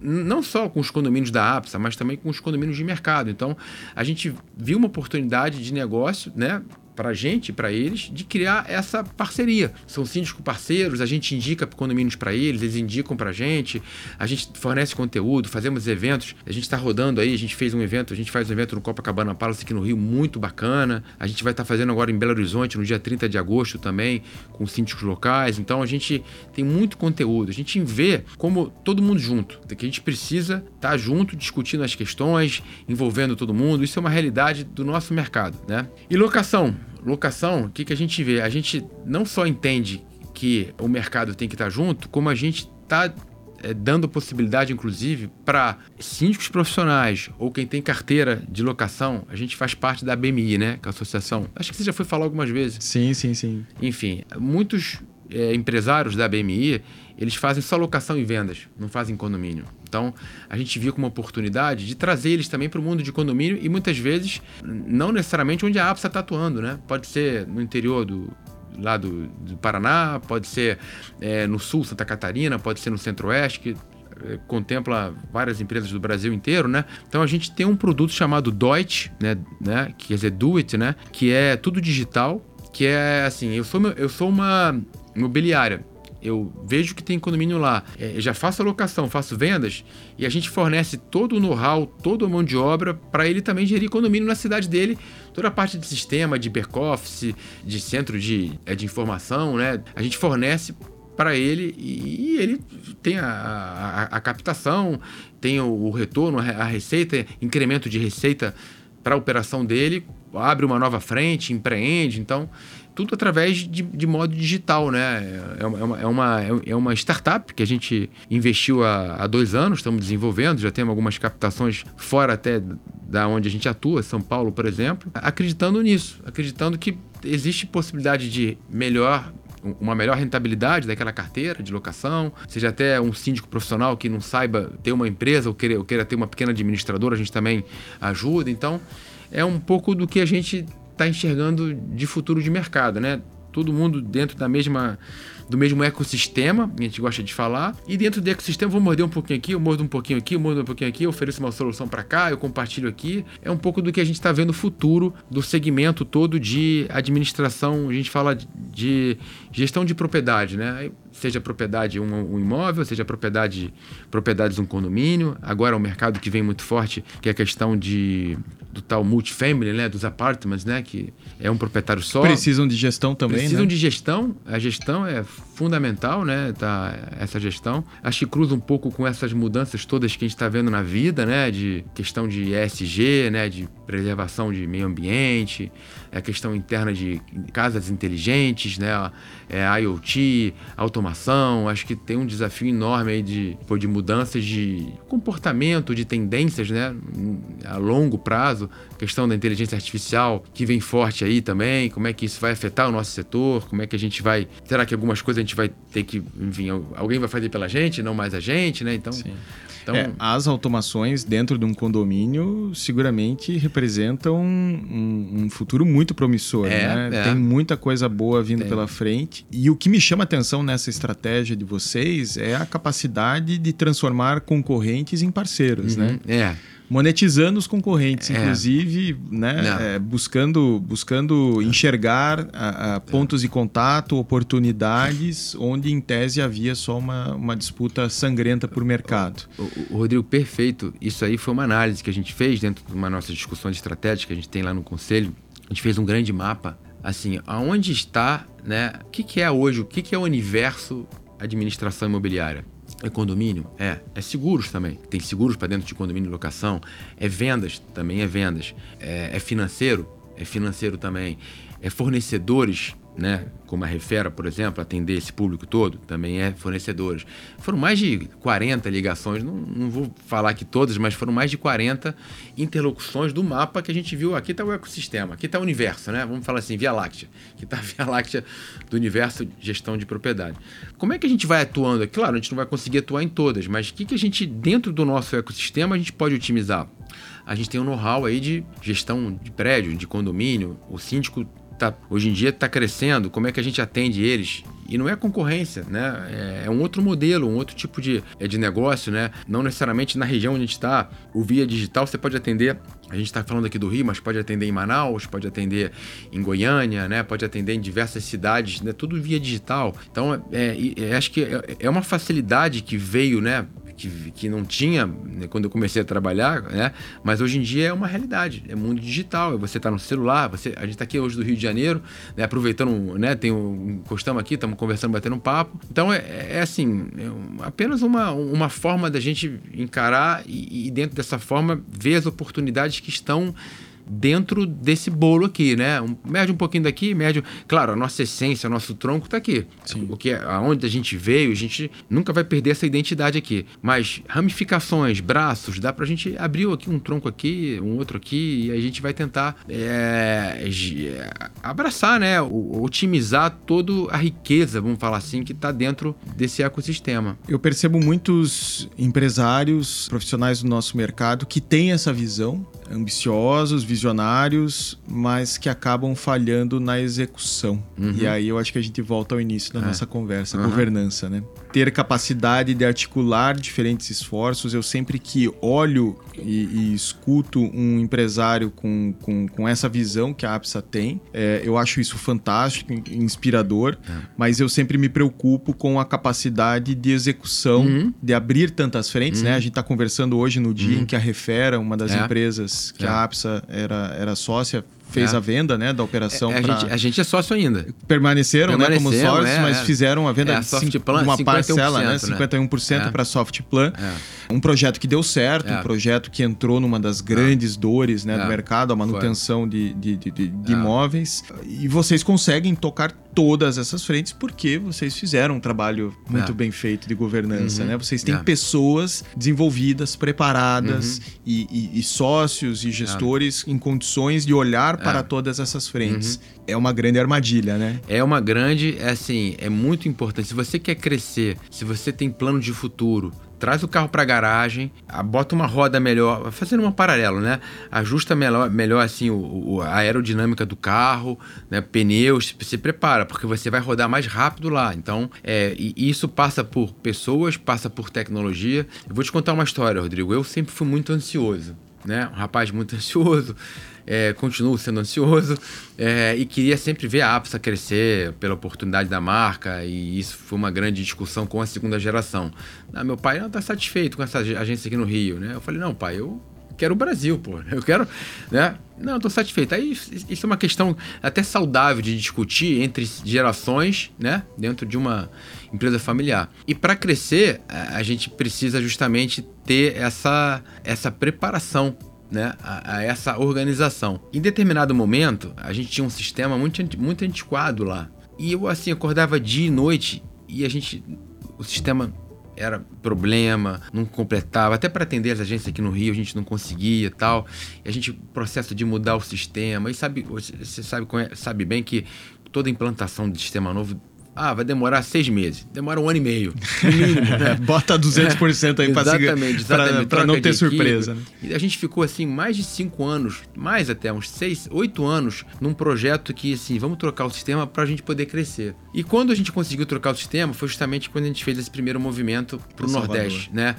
não só com os condomínios da APSA, mas também com os condomínios de mercado. Então, a gente viu uma oportunidade de negócio, né, para a gente, para eles, de criar essa parceria. São síndicos parceiros, a gente indica condomínios para eles, eles indicam para a gente, a gente fornece conteúdo, fazemos eventos. A gente está rodando aí, a gente fez um evento, a gente faz um evento no Copacabana Palace aqui no Rio, muito bacana. A gente vai estar tá fazendo agora em Belo Horizonte, no dia 30 de agosto também, com síndicos locais. Então a gente tem muito conteúdo, a gente vê como todo mundo junto, que a gente precisa estar tá junto, discutindo as questões, envolvendo todo mundo. Isso é uma realidade do nosso mercado, né? E locação locação, o que, que a gente vê? A gente não só entende que o mercado tem que estar junto, como a gente está é, dando possibilidade, inclusive, para síndicos profissionais ou quem tem carteira de locação. A gente faz parte da BMI, né? Que é a associação. Acho que você já foi falar algumas vezes. Sim, sim, sim. Enfim, muitos é, empresários da BMI, eles fazem só locação e vendas, não fazem condomínio. Então, a gente viu como uma oportunidade de trazer eles também para o mundo de condomínio e muitas vezes não necessariamente onde a APSA está atuando, né? Pode ser no interior do, lá do, do Paraná, pode ser é, no sul, Santa Catarina, pode ser no centro-oeste, que é, contempla várias empresas do Brasil inteiro, né? Então a gente tem um produto chamado Deutsch, né, né, que quer dizer Do It, né, que é tudo digital, que é assim, eu sou eu sou uma imobiliária eu vejo que tem condomínio lá, é, já faço alocação, faço vendas e a gente fornece todo o know-how, toda a mão de obra para ele também gerir condomínio na cidade dele, toda a parte de sistema, de back-office, de centro de, é, de informação, né? A gente fornece para ele e, ele tem a, a, a captação, tem o, o retorno, a receita, incremento de receita para a operação dele, abre uma nova frente, empreende, então tudo através de, de modo digital, né? É, é, uma, é, uma, é uma startup que a gente investiu há, há dois anos, estamos desenvolvendo, já temos algumas captações fora até da onde a gente atua, São Paulo, por exemplo, acreditando nisso, acreditando que existe possibilidade de melhor uma melhor rentabilidade daquela carteira de locação, seja até um síndico profissional que não saiba ter uma empresa ou queira, ou queira ter uma pequena administradora, a gente também ajuda. Então, é um pouco do que a gente está enxergando de futuro de mercado, né? Todo mundo dentro da mesma do mesmo ecossistema, a gente gosta de falar, e dentro do ecossistema vou morder um pouquinho aqui, eu mordo um pouquinho aqui, eu mordo um pouquinho aqui, eu ofereço uma solução para cá, eu compartilho aqui. É um pouco do que a gente está vendo o futuro do segmento todo de administração, a gente fala de gestão de propriedade, né? Seja propriedade um, um imóvel, seja propriedade propriedades um condomínio. Agora é um mercado que vem muito forte, que é a questão de do tal multifamily, né, dos apartments, né, que é um proprietário só. Precisam de gestão também, Precisam né? de gestão. A gestão é fundamental, né, tá, essa gestão. Acho que cruza um pouco com essas mudanças todas que a gente está vendo na vida, né, de questão de ESG, né, de preservação de meio ambiente, a questão interna de casas inteligentes, né, é IoT, automação. Acho que tem um desafio enorme aí de, de mudanças de comportamento, de tendências, né, a longo prazo caso, questão da inteligência artificial que vem forte aí também, como é que isso vai afetar o nosso setor, como é que a gente vai. Será que algumas coisas a gente vai ter que. Enfim, alguém vai fazer pela gente, não mais a gente, né? Então. Sim. Então, é, as automações dentro de um condomínio seguramente representam um, um futuro muito promissor. É, né? é. Tem muita coisa boa vindo Tem. pela frente. E o que me chama atenção nessa estratégia de vocês é a capacidade de transformar concorrentes em parceiros, uhum. né? É monetizando os concorrentes, é. inclusive, né, é, buscando, buscando enxergar a, a pontos de contato, oportunidades, onde em tese havia só uma, uma disputa sangrenta por mercado. O, o, Rodrigo, perfeito. Isso aí foi uma análise que a gente fez dentro de uma nossa discussão de estratégia que a gente tem lá no conselho. A gente fez um grande mapa, assim, aonde está, né, o que, que é hoje, o que, que é o universo administração imobiliária? É condomínio? É. É seguros também. Tem seguros para dentro de condomínio e locação. É vendas? Também é vendas. É, é financeiro? É financeiro também. É fornecedores? Né, como a Refera, por exemplo, atender esse público todo, também é fornecedores. Foram mais de 40 ligações, não, não vou falar aqui todas, mas foram mais de 40 interlocuções do mapa que a gente viu. Aqui está o ecossistema, aqui está o universo, né? Vamos falar assim, Via Láctea. Aqui está a Via Láctea do universo de gestão de propriedade. Como é que a gente vai atuando? Claro, a gente não vai conseguir atuar em todas, mas o que, que a gente, dentro do nosso ecossistema, a gente pode otimizar? A gente tem um know-how aí de gestão de prédio, de condomínio. O síndico tá, hoje em dia está crescendo, como é que a gente atende eles? E não é concorrência, né? É, é um outro modelo, um outro tipo de, é de negócio, né? Não necessariamente na região onde a gente está, o via digital você pode atender. A gente está falando aqui do Rio, mas pode atender em Manaus, pode atender em Goiânia, né? Pode atender em diversas cidades, né? Tudo via digital. Então, é, é, acho que é, é uma facilidade que veio, né? Que, que não tinha né, quando eu comecei a trabalhar, né? Mas hoje em dia é uma realidade, é mundo digital. Você está no celular, você, a gente está aqui hoje do Rio de Janeiro, né? aproveitando, né? Tem um, encostamos aqui, estamos conversando, batendo um papo. Então é, é assim, é apenas uma, uma forma da gente encarar e, e dentro dessa forma ver as oportunidades que estão dentro desse bolo aqui, né? Um, mede um pouquinho daqui, mede. Claro, a nossa essência, o nosso tronco está aqui. Sim. Porque aonde a gente veio, a gente nunca vai perder essa identidade aqui. Mas ramificações, braços, dá para a gente abrir aqui um tronco aqui, um outro aqui, e a gente vai tentar é, abraçar, né? Otimizar toda a riqueza, vamos falar assim, que está dentro desse ecossistema. Eu percebo muitos empresários, profissionais do nosso mercado que têm essa visão, ambiciosos, visionários, mas que acabam falhando na execução. Uhum. E aí eu acho que a gente volta ao início da é. nossa conversa, uhum. governança, né? Ter capacidade de articular diferentes esforços. Eu sempre que olho e, e escuto um empresário com, com, com, essa visão que a APSA tem, é, eu acho isso fantástico, inspirador, é. mas eu sempre me preocupo com a capacidade de execução, uhum. de abrir tantas frentes, né? A gente está conversando hoje no dia uhum. em que a Refera, uma das é. empresas que a é. APSA era, era sócia, fez é. a venda né, da operação. É, a, pra... gente, a, gente, é sócio ainda. Permaneceram, né, como sócios, é, mas é. fizeram a venda é, de uma parcela, né? 51% para a Softplan. Um projeto que deu certo, um projeto que entrou numa das grandes dores né, do mercado, a manutenção de, de, de, de imóveis. E vocês conseguem tocar todas essas frentes porque vocês fizeram um trabalho muito bem feito de governança, uhum. né? Vocês têm pessoas desenvolvidas, preparadas uhum. e, e, e, sócios e gestores em condições de olhar para é. todas essas frentes. Uhum. É uma grande armadilha, né? É uma grande, é assim, é muito importante. Se você quer crescer, se você tem plano de futuro, traz o carro para a garagem, bota uma roda melhor, fazendo uma paralelo, né? Ajusta melhor, melhor assim o, o, a aerodinâmica do carro, né? Pneus, se prepara porque você vai rodar mais rápido lá. Então, é, isso passa por pessoas, passa por tecnologia. Eu vou te contar uma história, Rodrigo. Eu sempre fui muito ansioso, né? Um rapaz muito [laughs] ansioso é, continuo sendo ansioso é, e queria sempre ver a APSA crescer pela oportunidade da marca e isso foi uma grande discussão com a segunda geração. Ah, meu pai não está satisfeito com essa agência aqui no Rio, né? Eu falei, não, pai, eu quero o Brasil, pô. [laughs] Eu quero, né? Não, estou satisfeito. Aí isso é uma questão até saudável de discutir entre gerações, né? Dentro de uma empresa familiar. E para crescer, a gente precisa justamente ter essa, essa preparação né, a, a, essa organização. Em determinado momento, a gente tinha um sistema muito, muito antiquado lá. E eu, assim, acordava dia e noite e a gente. O sistema era problema, não completava. Até para atender as agências aqui no Rio, a gente não conseguia tal. E a gente, processo de mudar o sistema. E sabe, você sabe, sabe bem que toda implantação de sistema novo ah, vai demorar seis meses. Demora um ano e meio. [laughs] Né? Bota 200% aí para exatamente, exatamente. Para não ter surpresa. Né? E a gente ficou assim mais de cinco anos, mais até uns seis, oito anos, num projeto que assim, vamos trocar o sistema para a gente poder crescer. E quando a gente conseguiu trocar o sistema, foi justamente quando a gente fez esse primeiro movimento para o Nordeste, né?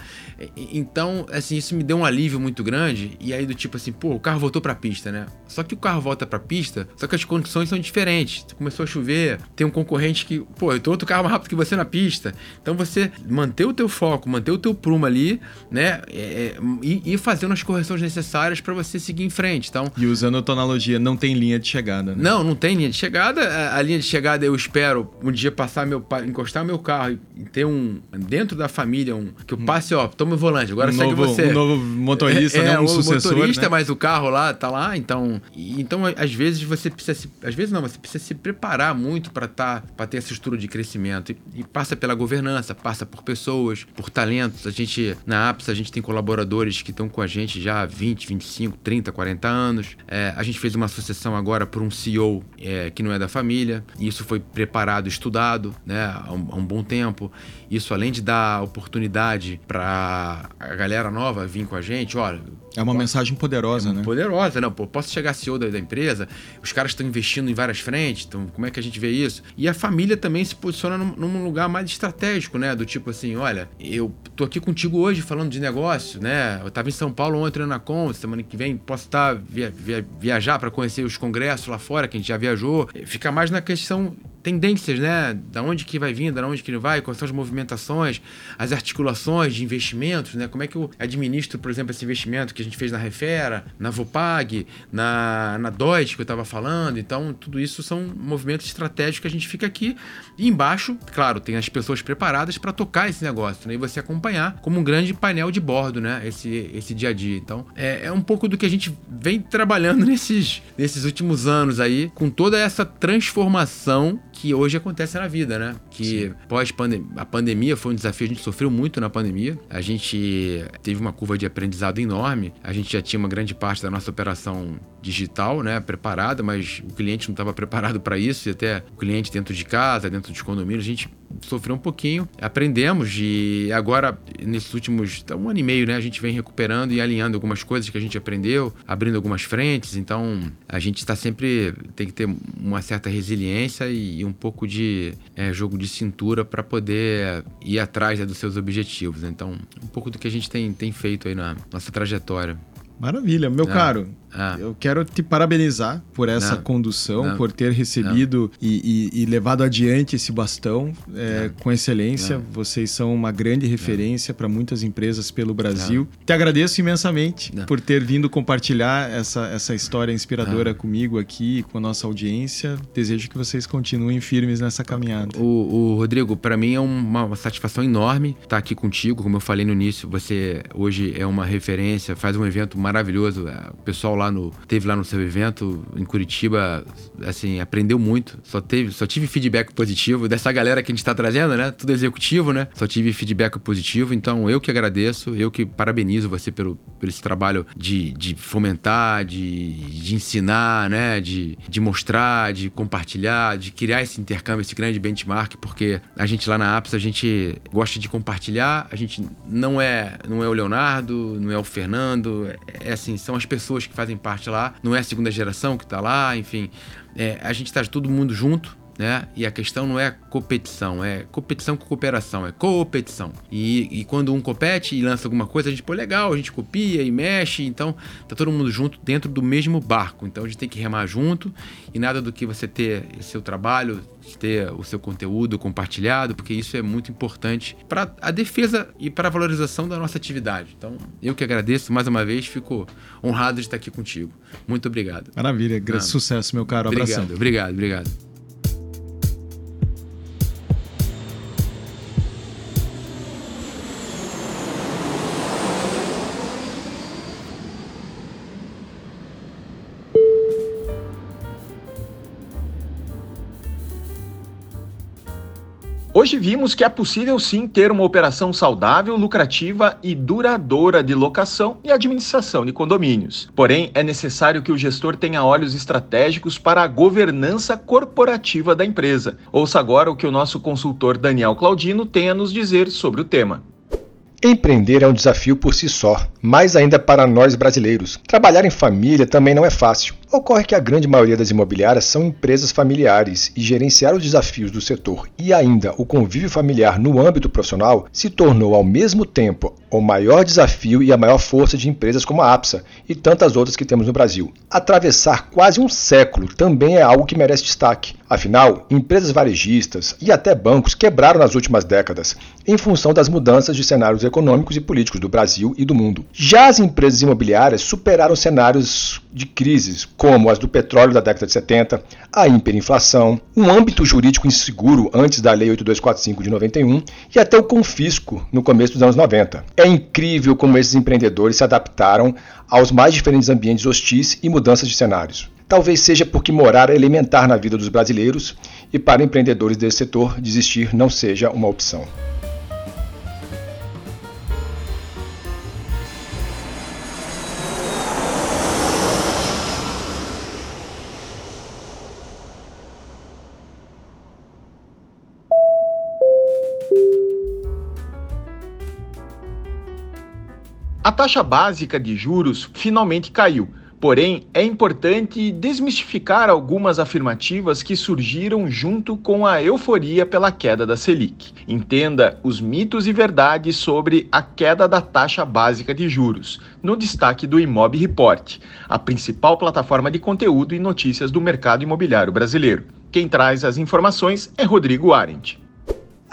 Então, assim, isso me deu um alívio muito grande. E aí do tipo assim, pô, o carro voltou para a pista, né? Só que o carro volta para a pista, só que as condições são diferentes. Começou a chover, tem um concorrente que, pô, eu tô outro carro mais rápido que você na pista. Então você manter o teu foco, manter o teu prumo ali, né? É, é e, e fazendo as correções necessárias para você seguir em frente. Então, e usando a tonologia, não tem linha de chegada, né? Não, não tem linha de chegada. A, a linha de chegada eu espero um dia passar meu encostar meu carro e ter um dentro da família um que eu hum. passe, ó, toma o volante, agora um segue novo, você. Um novo motorista, é, né? Um sucessor, motorista, né? mas o carro lá tá lá, então, então às vezes você precisa se, às vezes não, você precisa se preparar muito para tá, para ter essa estrutura de crescimento e, e, passa pela governança, passa por pessoas, por talentos. A gente na APS a gente tem colaboradores que estão com a gente já há 20, 25, 30, 40 anos. É, a gente fez uma associação agora por um CEO é, que não é da família. E isso foi preparado, estudado, né, há um, há um bom tempo. Isso além de dar oportunidade para a galera nova vir com a gente, olha, é uma mensagem poderosa, é né? Poderosa, não. Pô, posso chegar CEO da, da empresa, os caras estão investindo em várias frentes, então como é que a gente vê isso? E a família também se posiciona num, num, lugar mais estratégico, né? Do tipo assim, olha, eu tô aqui contigo hoje falando de negócio, né? Eu tava em São Paulo ontem na Com, semana que vem posso estar tá, via, via, viajar para conhecer os congressos lá fora, que a gente já viajou. Fica mais na questão tendências, né? Da onde que vai vir, da onde que ele vai, quais são as movimentações, as articulações de investimentos, né? Como é que eu administro, por exemplo, esse investimento que a gente fez na Refera, na Vopag, na, na Deutsche que eu estava falando. Então, tudo isso são movimentos estratégicos que a gente fica aqui. E embaixo, claro, tem as pessoas preparadas para tocar esse negócio, né? E você acompanhar como um grande painel de bordo, né? Esse, esse dia a dia. Então, é, é um pouco do que a gente vem trabalhando [laughs] nesses, nesses últimos anos aí, com toda essa transformação que hoje acontece na vida, né? Que pós -pandem a pandemia foi um desafio, a gente sofreu muito na pandemia. A gente teve uma curva de aprendizado enorme. A gente já tinha uma grande parte da nossa operação digital, né, preparada, mas o cliente não estava preparado para isso e até o cliente dentro de casa, dentro de condomínio, a gente sofreu um pouquinho, aprendemos e agora nesses últimos tá, um ano e meio, né, a gente vem recuperando e alinhando algumas coisas que a gente aprendeu, abrindo algumas frentes. Então a gente está sempre tem que ter uma certa resiliência e, um pouco de é, jogo de cintura para poder ir atrás né, dos seus objetivos. Então um pouco do que a gente tem, tem feito aí na nossa trajetória. Maravilha, meu ah. caro. Ah. Eu quero te parabenizar por essa não, condução, por ter recebido e, e, e, levado adiante esse bastão é, com excelência. Vocês são uma grande referência para muitas empresas pelo Brasil. Te agradeço imensamente por ter vindo compartilhar essa, essa história inspiradora comigo aqui, com a nossa audiência. Desejo que vocês continuem firmes nessa caminhada. O, o Rodrigo, para mim é uma, uma satisfação enorme estar aqui contigo. Como eu falei no início, você hoje é uma referência, faz um evento maravilhoso. O pessoal lá no teve lá no seu evento em Curitiba, assim, aprendeu muito. Só teve, só tive feedback positivo dessa galera que a gente está trazendo, né? Tudo executivo, né? Só tive feedback positivo. Então eu que agradeço, eu que parabenizo você pelo, pelo esse trabalho de, de fomentar, de, de ensinar, né? De, de mostrar, de compartilhar, de criar esse intercâmbio, esse grande benchmark, porque a gente lá na Apps a gente gosta de compartilhar. A gente não é não é o Leonardo, não é o Fernando, é, assim, são as pessoas que fazem fazem parte lá, não é a segunda geração que está lá, enfim. É, a gente está todo mundo junto, né? E a questão não é competição, é competição com cooperação, é coopetição. E, e quando um compete e lança alguma coisa, a gente, pô, legal, a gente copia e mexe, então tá todo mundo junto dentro do mesmo barco. Então a gente tem que remar junto e nada do que você ter seu trabalho, ter o seu conteúdo compartilhado, porque isso é muito importante para a defesa e para a valorização da nossa atividade. Então, eu que agradeço mais uma vez, fico honrado de estar aqui contigo. Muito obrigado. Maravilha, grande sucesso, meu caro. Obrigado, Abração. obrigado, obrigado. Hoje vimos que é possível sim ter uma operação saudável, lucrativa e duradoura de locação e administração de condomínios. Porém, é necessário que o gestor tenha olhos estratégicos para a governança corporativa da empresa. Ouça agora o que o nosso consultor Daniel Claudino tem a nos dizer sobre o tema. Empreender é um desafio por si só, mais ainda para nós brasileiros. Trabalhar em família também não é fácil. Ocorre que a grande maioria das imobiliárias são empresas familiares e gerenciar os desafios do setor e ainda o convívio familiar no âmbito profissional se tornou ao mesmo tempo o maior desafio e a maior força de empresas como a APSA e tantas outras que temos no Brasil. Atravessar quase um século também é algo que merece destaque. Afinal, empresas varejistas e até bancos quebraram nas últimas décadas em função das mudanças de cenários econômicos e políticos do Brasil e do mundo. Já as empresas imobiliárias superaram cenários de crises como as do petróleo da década de 70, a hiperinflação, um âmbito jurídico inseguro antes da Lei 8245 de 91 e até o confisco no começo dos anos 90. É incrível como esses empreendedores se adaptaram aos mais diferentes ambientes hostis e mudanças de cenários. Talvez seja porque morar é elementar na vida dos brasileiros e para empreendedores desse setor desistir não seja uma opção. A taxa básica de juros finalmente caiu. Porém, é importante desmistificar algumas afirmativas que surgiram junto com a euforia pela queda da Selic. Entenda os mitos e verdades sobre a queda da taxa básica de juros, no destaque do Imob Report, a principal plataforma de conteúdo e notícias do mercado imobiliário brasileiro. Quem traz as informações é Rodrigo Arendt.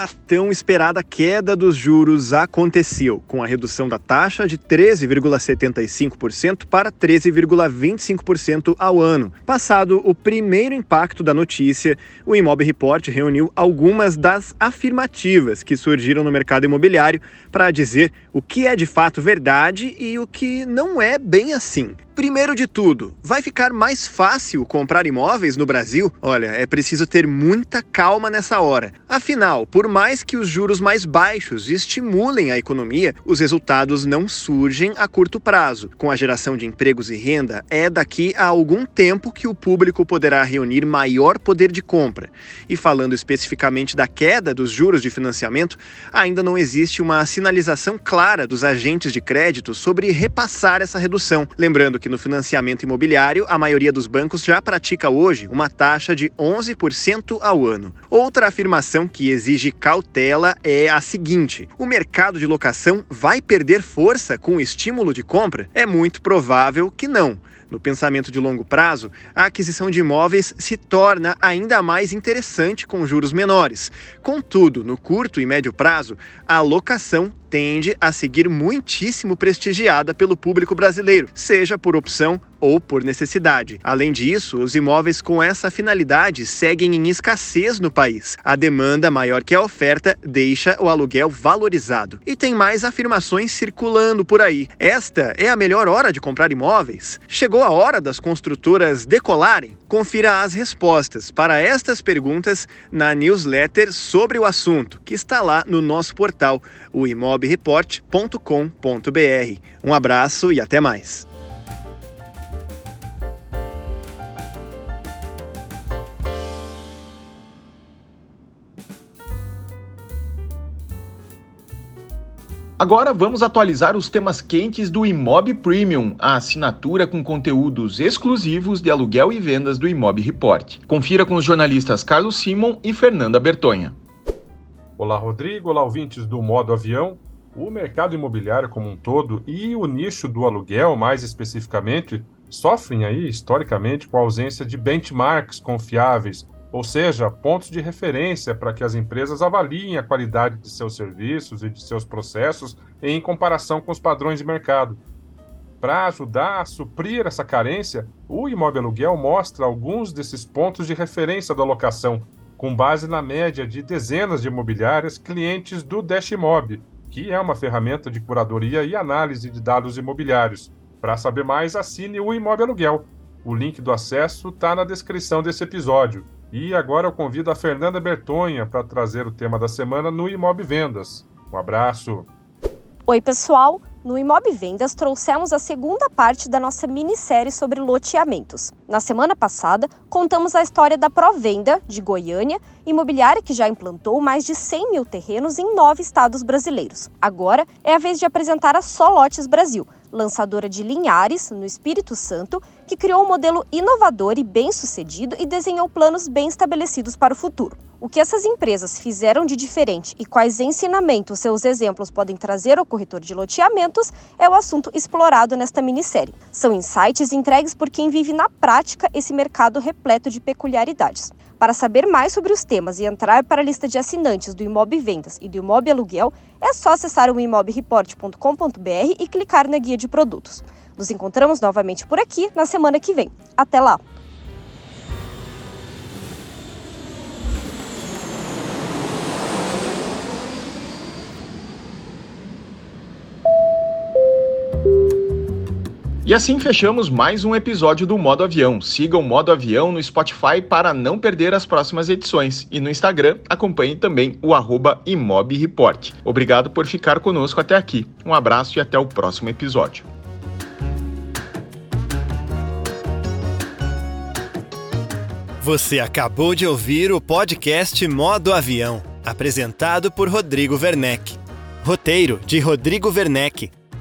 A tão esperada queda dos juros aconteceu, com a redução da taxa de 13,75% para 13,25% ao ano. Passado o primeiro impacto da notícia, o Imob Report reuniu algumas das afirmativas que surgiram no mercado imobiliário para dizer o que é de fato verdade e o que não é bem assim. Primeiro de tudo, vai ficar mais fácil comprar imóveis no Brasil? Olha, é preciso ter muita calma nessa hora. Afinal, por mais que os juros mais baixos estimulem a economia, os resultados não surgem a curto prazo. Com a geração de empregos e renda, é daqui a algum tempo que o público poderá reunir maior poder de compra. E falando especificamente da queda dos juros de financiamento, ainda não existe uma sinalização clara dos agentes de crédito sobre repassar essa redução. Lembrando que no financiamento imobiliário, a maioria dos bancos já pratica hoje uma taxa de 11% ao ano. Outra afirmação que exige cautela é a seguinte: o mercado de locação vai perder força com o estímulo de compra? É muito provável que não. No pensamento de longo prazo, a aquisição de imóveis se torna ainda mais interessante com juros menores. Contudo, no curto e médio prazo, a locação tende a seguir muitíssimo prestigiada pelo público brasileiro, seja por opção ou por necessidade. Além disso, os imóveis com essa finalidade seguem em escassez no país. A demanda maior que a oferta deixa o aluguel valorizado. E tem mais afirmações circulando por aí. Esta é a melhor hora de comprar imóveis? Chegou a hora das construtoras decolarem? Confira as respostas para estas perguntas na newsletter sobre o assunto, que está lá no nosso portal, o imobreport.com.br. Um abraço e até mais. Agora vamos atualizar os temas quentes do Imob Premium, a assinatura com conteúdos exclusivos de aluguel e vendas do Imob Report. Confira com os jornalistas Carlos Simon e Fernanda Bertonha. Olá, Rodrigo. Olá, ouvintes do Modo Avião. O mercado imobiliário como um todo e o nicho do aluguel, mais especificamente, sofrem aí historicamente com a ausência de benchmarks confiáveis ou seja, pontos de referência para que as empresas avaliem a qualidade de seus serviços e de seus processos em comparação com os padrões de mercado. Para ajudar a suprir essa carência, o Imóvel Aluguel mostra alguns desses pontos de referência da locação, com base na média de dezenas de imobiliárias clientes do Dashmob, que é uma ferramenta de curadoria e análise de dados imobiliários. Para saber mais, assine o Imóvel Aluguel. O link do acesso está na descrição desse episódio. E agora eu convido a Fernanda Bertonha para trazer o tema da semana no Imob Vendas. Um abraço. Oi, pessoal. No Imob Vendas, trouxemos a segunda parte da nossa minissérie sobre loteamentos. Na semana passada, contamos a história da Provenda, de Goiânia, imobiliária que já implantou mais de 100 mil terrenos em nove estados brasileiros. Agora é a vez de apresentar a Solotes Brasil, lançadora de Linhares, no Espírito Santo, que criou um modelo inovador e bem-sucedido e desenhou planos bem estabelecidos para o futuro. O que essas empresas fizeram de diferente e quais ensinamentos seus exemplos podem trazer ao corretor de loteamentos é o assunto explorado nesta minissérie. São insights entregues por quem vive na prática esse mercado repleto de peculiaridades. Para saber mais sobre os temas e entrar para a lista de assinantes do Imob Vendas e do Imob Aluguel, é só acessar o imobreport.com.br e clicar na guia de produtos. Nos encontramos novamente por aqui na semana que vem. Até lá! E assim fechamos mais um episódio do Modo Avião. Siga o Modo Avião no Spotify para não perder as próximas edições. E no Instagram, acompanhe também o arroba ImobReport. Obrigado por ficar conosco até aqui. Um abraço e até o próximo episódio. Você acabou de ouvir o podcast Modo Avião, apresentado por Rodrigo Werneck. Roteiro de Rodrigo Werneck.